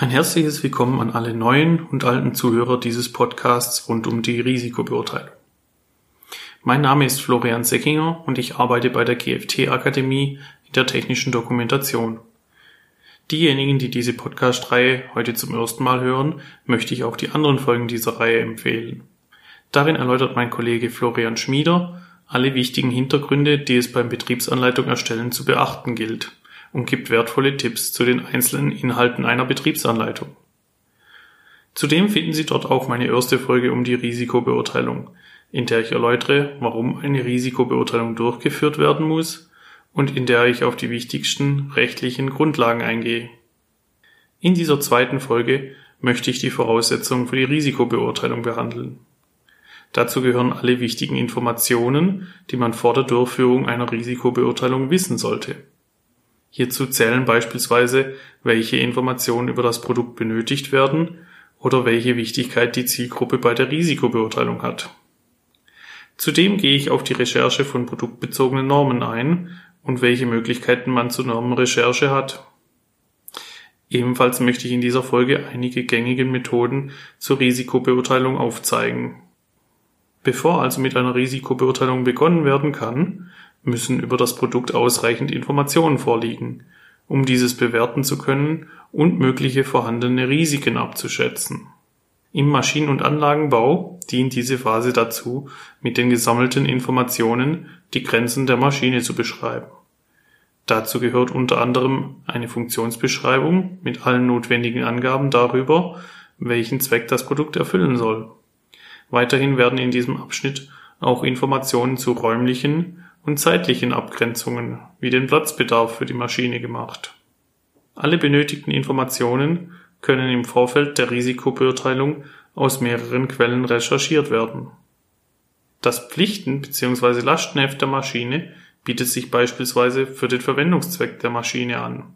Ein herzliches Willkommen an alle neuen und alten Zuhörer dieses Podcasts rund um die Risikobeurteilung. Mein Name ist Florian Seckinger und ich arbeite bei der GFT Akademie in der technischen Dokumentation. Diejenigen, die diese Podcast-Reihe heute zum ersten Mal hören, möchte ich auch die anderen Folgen dieser Reihe empfehlen. Darin erläutert mein Kollege Florian Schmieder alle wichtigen Hintergründe, die es beim Betriebsanleitung erstellen zu beachten gilt und gibt wertvolle Tipps zu den einzelnen Inhalten einer Betriebsanleitung. Zudem finden Sie dort auch meine erste Folge um die Risikobeurteilung, in der ich erläutere, warum eine Risikobeurteilung durchgeführt werden muss und in der ich auf die wichtigsten rechtlichen Grundlagen eingehe. In dieser zweiten Folge möchte ich die Voraussetzungen für die Risikobeurteilung behandeln. Dazu gehören alle wichtigen Informationen, die man vor der Durchführung einer Risikobeurteilung wissen sollte. Hierzu zählen beispielsweise, welche Informationen über das Produkt benötigt werden oder welche Wichtigkeit die Zielgruppe bei der Risikobeurteilung hat. Zudem gehe ich auf die Recherche von produktbezogenen Normen ein und welche Möglichkeiten man zur Normenrecherche hat. Ebenfalls möchte ich in dieser Folge einige gängige Methoden zur Risikobeurteilung aufzeigen. Bevor also mit einer Risikobeurteilung begonnen werden kann, müssen über das Produkt ausreichend Informationen vorliegen, um dieses bewerten zu können und mögliche vorhandene Risiken abzuschätzen. Im Maschinen- und Anlagenbau dient diese Phase dazu, mit den gesammelten Informationen die Grenzen der Maschine zu beschreiben. Dazu gehört unter anderem eine Funktionsbeschreibung mit allen notwendigen Angaben darüber, welchen Zweck das Produkt erfüllen soll. Weiterhin werden in diesem Abschnitt auch Informationen zu räumlichen und zeitlichen Abgrenzungen wie den Platzbedarf für die Maschine gemacht. Alle benötigten Informationen können im Vorfeld der Risikobeurteilung aus mehreren Quellen recherchiert werden. Das Pflichten- bzw. Lastenheft der Maschine bietet sich beispielsweise für den Verwendungszweck der Maschine an.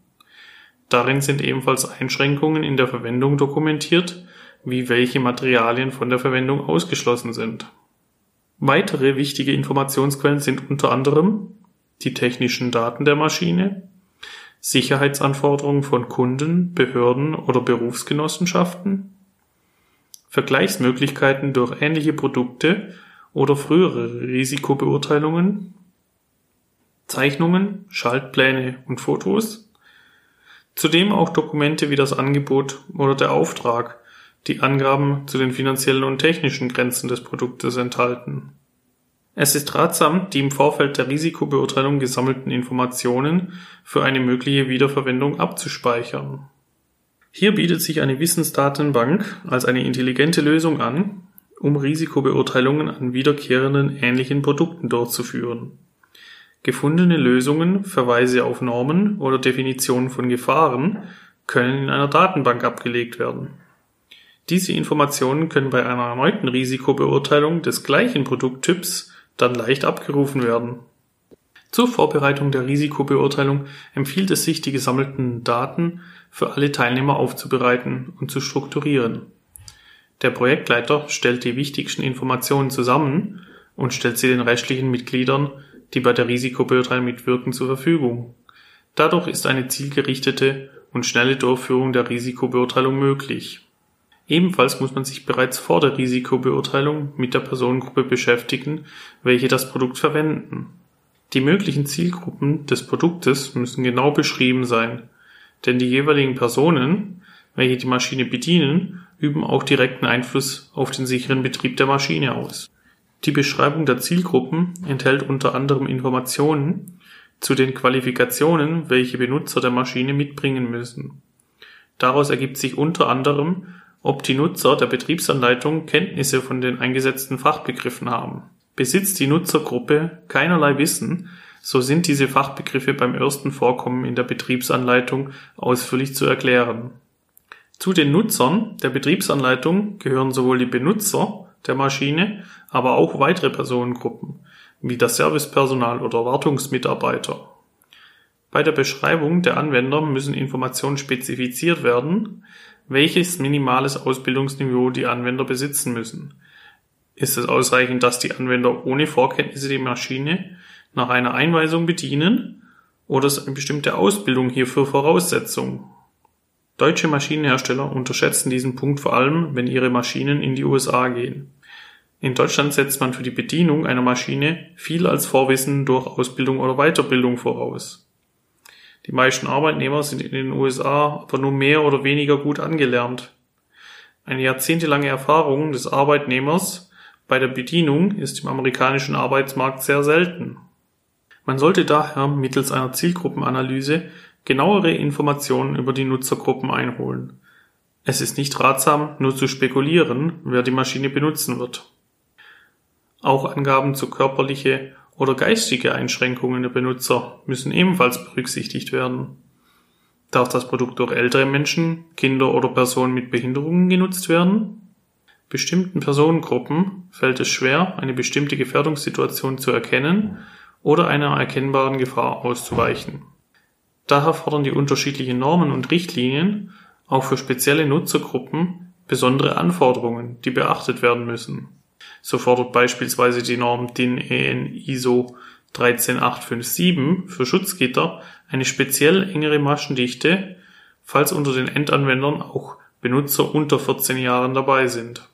Darin sind ebenfalls Einschränkungen in der Verwendung dokumentiert, wie welche Materialien von der Verwendung ausgeschlossen sind. Weitere wichtige Informationsquellen sind unter anderem die technischen Daten der Maschine, Sicherheitsanforderungen von Kunden, Behörden oder Berufsgenossenschaften, Vergleichsmöglichkeiten durch ähnliche Produkte oder frühere Risikobeurteilungen, Zeichnungen, Schaltpläne und Fotos, zudem auch Dokumente wie das Angebot oder der Auftrag, die Angaben zu den finanziellen und technischen Grenzen des Produktes enthalten. Es ist ratsam, die im Vorfeld der Risikobeurteilung gesammelten Informationen für eine mögliche Wiederverwendung abzuspeichern. Hier bietet sich eine Wissensdatenbank als eine intelligente Lösung an, um Risikobeurteilungen an wiederkehrenden ähnlichen Produkten durchzuführen. Gefundene Lösungen, Verweise auf Normen oder Definitionen von Gefahren können in einer Datenbank abgelegt werden. Diese Informationen können bei einer erneuten Risikobeurteilung des gleichen Produkttyps dann leicht abgerufen werden. Zur Vorbereitung der Risikobeurteilung empfiehlt es sich, die gesammelten Daten für alle Teilnehmer aufzubereiten und zu strukturieren. Der Projektleiter stellt die wichtigsten Informationen zusammen und stellt sie den restlichen Mitgliedern, die bei der Risikobeurteilung mitwirken, zur Verfügung. Dadurch ist eine zielgerichtete und schnelle Durchführung der Risikobeurteilung möglich. Ebenfalls muss man sich bereits vor der Risikobeurteilung mit der Personengruppe beschäftigen, welche das Produkt verwenden. Die möglichen Zielgruppen des Produktes müssen genau beschrieben sein, denn die jeweiligen Personen, welche die Maschine bedienen, üben auch direkten Einfluss auf den sicheren Betrieb der Maschine aus. Die Beschreibung der Zielgruppen enthält unter anderem Informationen zu den Qualifikationen, welche Benutzer der Maschine mitbringen müssen. Daraus ergibt sich unter anderem ob die Nutzer der Betriebsanleitung Kenntnisse von den eingesetzten Fachbegriffen haben. Besitzt die Nutzergruppe keinerlei Wissen, so sind diese Fachbegriffe beim ersten Vorkommen in der Betriebsanleitung ausführlich zu erklären. Zu den Nutzern der Betriebsanleitung gehören sowohl die Benutzer der Maschine, aber auch weitere Personengruppen, wie das Servicepersonal oder Wartungsmitarbeiter. Bei der Beschreibung der Anwender müssen Informationen spezifiziert werden, welches minimales Ausbildungsniveau die Anwender besitzen müssen. Ist es ausreichend, dass die Anwender ohne Vorkenntnisse die Maschine nach einer Einweisung bedienen oder ist eine bestimmte Ausbildung hierfür Voraussetzung? Deutsche Maschinenhersteller unterschätzen diesen Punkt vor allem, wenn ihre Maschinen in die USA gehen. In Deutschland setzt man für die Bedienung einer Maschine viel als Vorwissen durch Ausbildung oder Weiterbildung voraus. Die meisten Arbeitnehmer sind in den USA aber nur mehr oder weniger gut angelernt. Eine jahrzehntelange Erfahrung des Arbeitnehmers bei der Bedienung ist im amerikanischen Arbeitsmarkt sehr selten. Man sollte daher mittels einer Zielgruppenanalyse genauere Informationen über die Nutzergruppen einholen. Es ist nicht ratsam, nur zu spekulieren, wer die Maschine benutzen wird. Auch Angaben zu körperliche oder geistige Einschränkungen der Benutzer müssen ebenfalls berücksichtigt werden. Darf das Produkt durch ältere Menschen, Kinder oder Personen mit Behinderungen genutzt werden? Bestimmten Personengruppen fällt es schwer, eine bestimmte Gefährdungssituation zu erkennen oder einer erkennbaren Gefahr auszuweichen. Daher fordern die unterschiedlichen Normen und Richtlinien auch für spezielle Nutzergruppen besondere Anforderungen, die beachtet werden müssen. So fordert beispielsweise die Norm DIN EN ISO 13857 für Schutzgitter eine speziell engere Maschendichte, falls unter den Endanwendern auch Benutzer unter 14 Jahren dabei sind.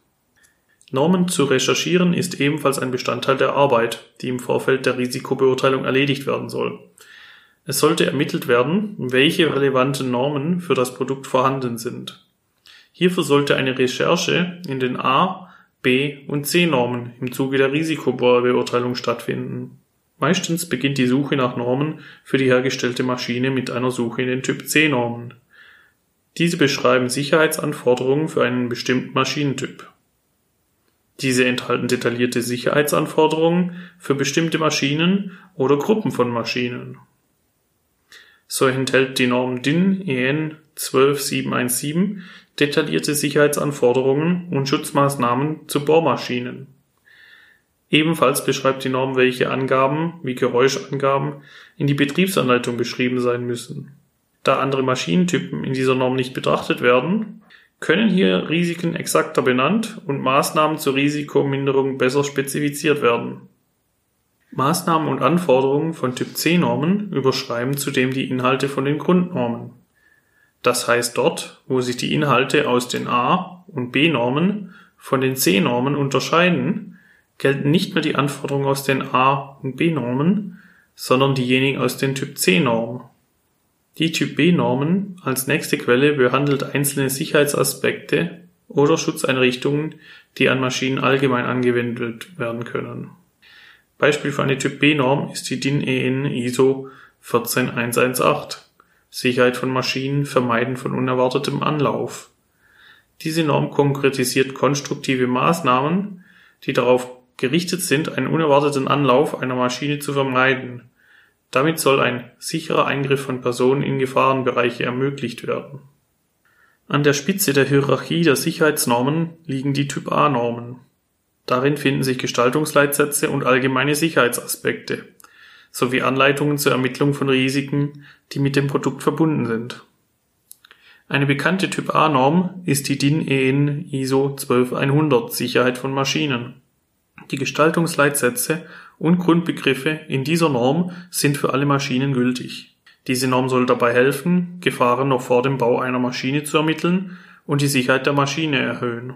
Normen zu recherchieren ist ebenfalls ein Bestandteil der Arbeit, die im Vorfeld der Risikobeurteilung erledigt werden soll. Es sollte ermittelt werden, welche relevanten Normen für das Produkt vorhanden sind. Hierfür sollte eine Recherche in den A Und C-Normen im Zuge der Risikobeurteilung stattfinden. Meistens beginnt die Suche nach Normen für die hergestellte Maschine mit einer Suche in den Typ C-Normen. Diese beschreiben Sicherheitsanforderungen für einen bestimmten Maschinentyp. Diese enthalten detaillierte Sicherheitsanforderungen für bestimmte Maschinen oder Gruppen von Maschinen. So enthält die Norm DIN EN 12717 detaillierte Sicherheitsanforderungen und Schutzmaßnahmen zu Bohrmaschinen. Ebenfalls beschreibt die Norm, welche Angaben, wie Geräuschangaben, in die Betriebsanleitung beschrieben sein müssen. Da andere Maschinentypen in dieser Norm nicht betrachtet werden, können hier Risiken exakter benannt und Maßnahmen zur Risikominderung besser spezifiziert werden. Maßnahmen und Anforderungen von Typ C Normen überschreiben zudem die Inhalte von den Grundnormen. Das heißt dort, wo sich die Inhalte aus den A- und B-Normen von den C-Normen unterscheiden, gelten nicht mehr die Anforderungen aus den A- und B-Normen, sondern diejenigen aus den Typ C-Normen. Die Typ B-Normen als nächste Quelle behandelt einzelne Sicherheitsaspekte oder Schutzeinrichtungen, die an Maschinen allgemein angewendet werden können. Beispiel für eine Typ B-Norm ist die DIN EN ISO 14118. Sicherheit von Maschinen, Vermeiden von unerwartetem Anlauf. Diese Norm konkretisiert konstruktive Maßnahmen, die darauf gerichtet sind, einen unerwarteten Anlauf einer Maschine zu vermeiden. Damit soll ein sicherer Eingriff von Personen in Gefahrenbereiche ermöglicht werden. An der Spitze der Hierarchie der Sicherheitsnormen liegen die Typ A Normen. Darin finden sich Gestaltungsleitsätze und allgemeine Sicherheitsaspekte sowie Anleitungen zur Ermittlung von Risiken, die mit dem Produkt verbunden sind. Eine bekannte Typ A-Norm ist die DIN EN ISO 12100 Sicherheit von Maschinen. Die Gestaltungsleitsätze und Grundbegriffe in dieser Norm sind für alle Maschinen gültig. Diese Norm soll dabei helfen, Gefahren noch vor dem Bau einer Maschine zu ermitteln und die Sicherheit der Maschine erhöhen.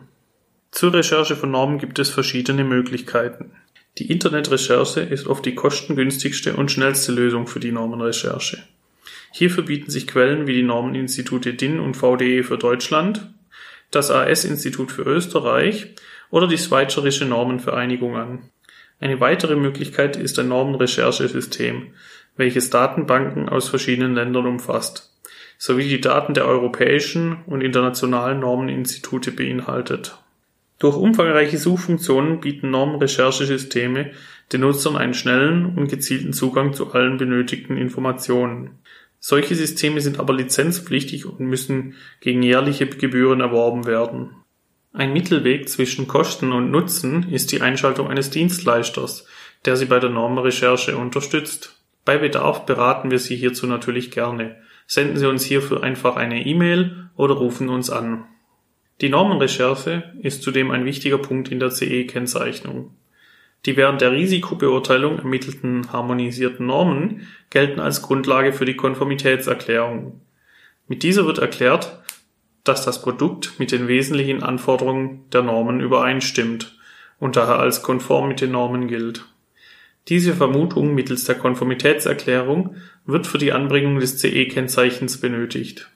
Zur Recherche von Normen gibt es verschiedene Möglichkeiten. Die Internetrecherche ist oft die kostengünstigste und schnellste Lösung für die Normenrecherche. Hierfür bieten sich Quellen wie die Normeninstitute DIN und VDE für Deutschland, das AS-Institut für Österreich oder die Schweizerische Normenvereinigung an. Eine weitere Möglichkeit ist ein Normenrecherchesystem, welches Datenbanken aus verschiedenen Ländern umfasst, sowie die Daten der europäischen und internationalen Normeninstitute beinhaltet durch umfangreiche Suchfunktionen bieten Normenrecherchesysteme den Nutzern einen schnellen und gezielten Zugang zu allen benötigten Informationen. Solche Systeme sind aber lizenzpflichtig und müssen gegen jährliche Gebühren erworben werden. Ein Mittelweg zwischen Kosten und Nutzen ist die Einschaltung eines Dienstleisters, der Sie bei der Normenrecherche unterstützt. Bei Bedarf beraten wir Sie hierzu natürlich gerne. Senden Sie uns hierfür einfach eine E-Mail oder rufen uns an. Die Normenrecherche ist zudem ein wichtiger Punkt in der CE-Kennzeichnung. Die während der Risikobeurteilung ermittelten harmonisierten Normen gelten als Grundlage für die Konformitätserklärung. Mit dieser wird erklärt, dass das Produkt mit den wesentlichen Anforderungen der Normen übereinstimmt und daher als konform mit den Normen gilt. Diese Vermutung mittels der Konformitätserklärung wird für die Anbringung des CE-Kennzeichens benötigt.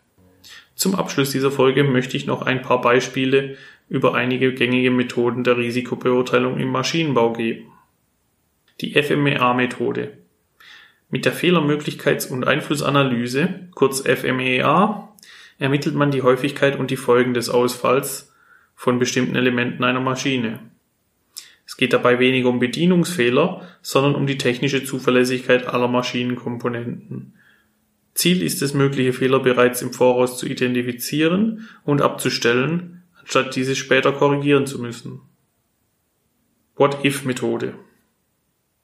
Zum Abschluss dieser Folge möchte ich noch ein paar Beispiele über einige gängige Methoden der Risikobeurteilung im Maschinenbau geben. Die FMEA-Methode. Mit der Fehlermöglichkeits- und Einflussanalyse, kurz FMEA, ermittelt man die Häufigkeit und die Folgen des Ausfalls von bestimmten Elementen einer Maschine. Es geht dabei weniger um Bedienungsfehler, sondern um die technische Zuverlässigkeit aller Maschinenkomponenten. Ziel ist es, mögliche Fehler bereits im Voraus zu identifizieren und abzustellen, anstatt diese später korrigieren zu müssen. What-if-Methode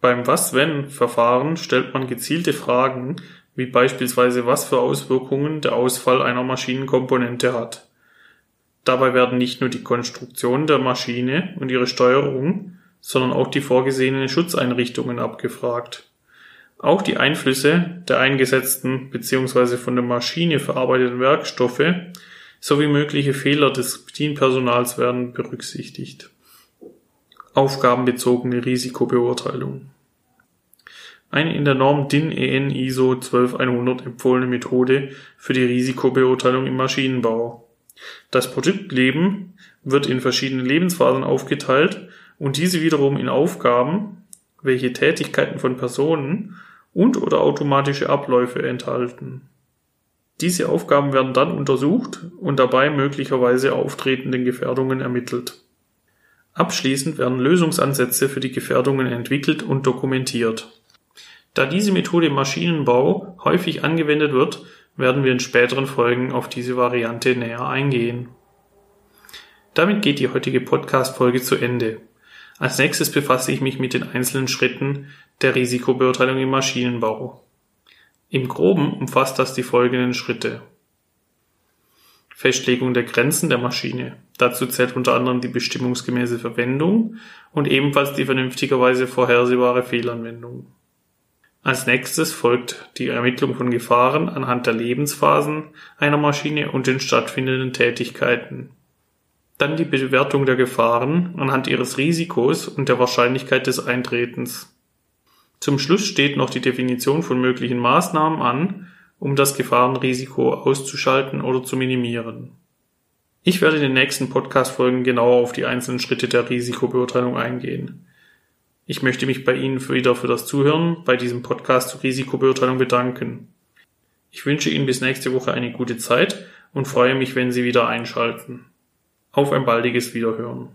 Beim Was-Wenn-Verfahren stellt man gezielte Fragen, wie beispielsweise was für Auswirkungen der Ausfall einer Maschinenkomponente hat. Dabei werden nicht nur die Konstruktion der Maschine und ihre Steuerung, sondern auch die vorgesehenen Schutzeinrichtungen abgefragt. Auch die Einflüsse der eingesetzten bzw. von der Maschine verarbeiteten Werkstoffe sowie mögliche Fehler des Bedienpersonals werden berücksichtigt. Aufgabenbezogene Risikobeurteilung. Eine in der Norm DIN EN ISO 12100 empfohlene Methode für die Risikobeurteilung im Maschinenbau das Produktleben wird in verschiedene Lebensphasen aufgeteilt und diese wiederum in Aufgaben, welche Tätigkeiten von Personen und/oder automatische Abläufe enthalten. Diese Aufgaben werden dann untersucht und dabei möglicherweise auftretenden Gefährdungen ermittelt. Abschließend werden Lösungsansätze für die Gefährdungen entwickelt und dokumentiert. Da diese Methode im Maschinenbau häufig angewendet wird, werden wir in späteren Folgen auf diese Variante näher eingehen. Damit geht die heutige Podcast-Folge zu Ende. Als nächstes befasse ich mich mit den einzelnen Schritten der Risikobeurteilung im Maschinenbau. Im Groben umfasst das die folgenden Schritte. Festlegung der Grenzen der Maschine. Dazu zählt unter anderem die bestimmungsgemäße Verwendung und ebenfalls die vernünftigerweise vorhersehbare Fehlanwendung. Als nächstes folgt die Ermittlung von Gefahren anhand der Lebensphasen einer Maschine und den stattfindenden Tätigkeiten. Dann die Bewertung der Gefahren anhand ihres Risikos und der Wahrscheinlichkeit des Eintretens. Zum Schluss steht noch die Definition von möglichen Maßnahmen an, um das Gefahrenrisiko auszuschalten oder zu minimieren. Ich werde in den nächsten Podcast-Folgen genauer auf die einzelnen Schritte der Risikobeurteilung eingehen. Ich möchte mich bei Ihnen wieder für das Zuhören bei diesem Podcast zur Risikobeurteilung bedanken. Ich wünsche Ihnen bis nächste Woche eine gute Zeit und freue mich, wenn Sie wieder einschalten. Auf ein baldiges Wiederhören.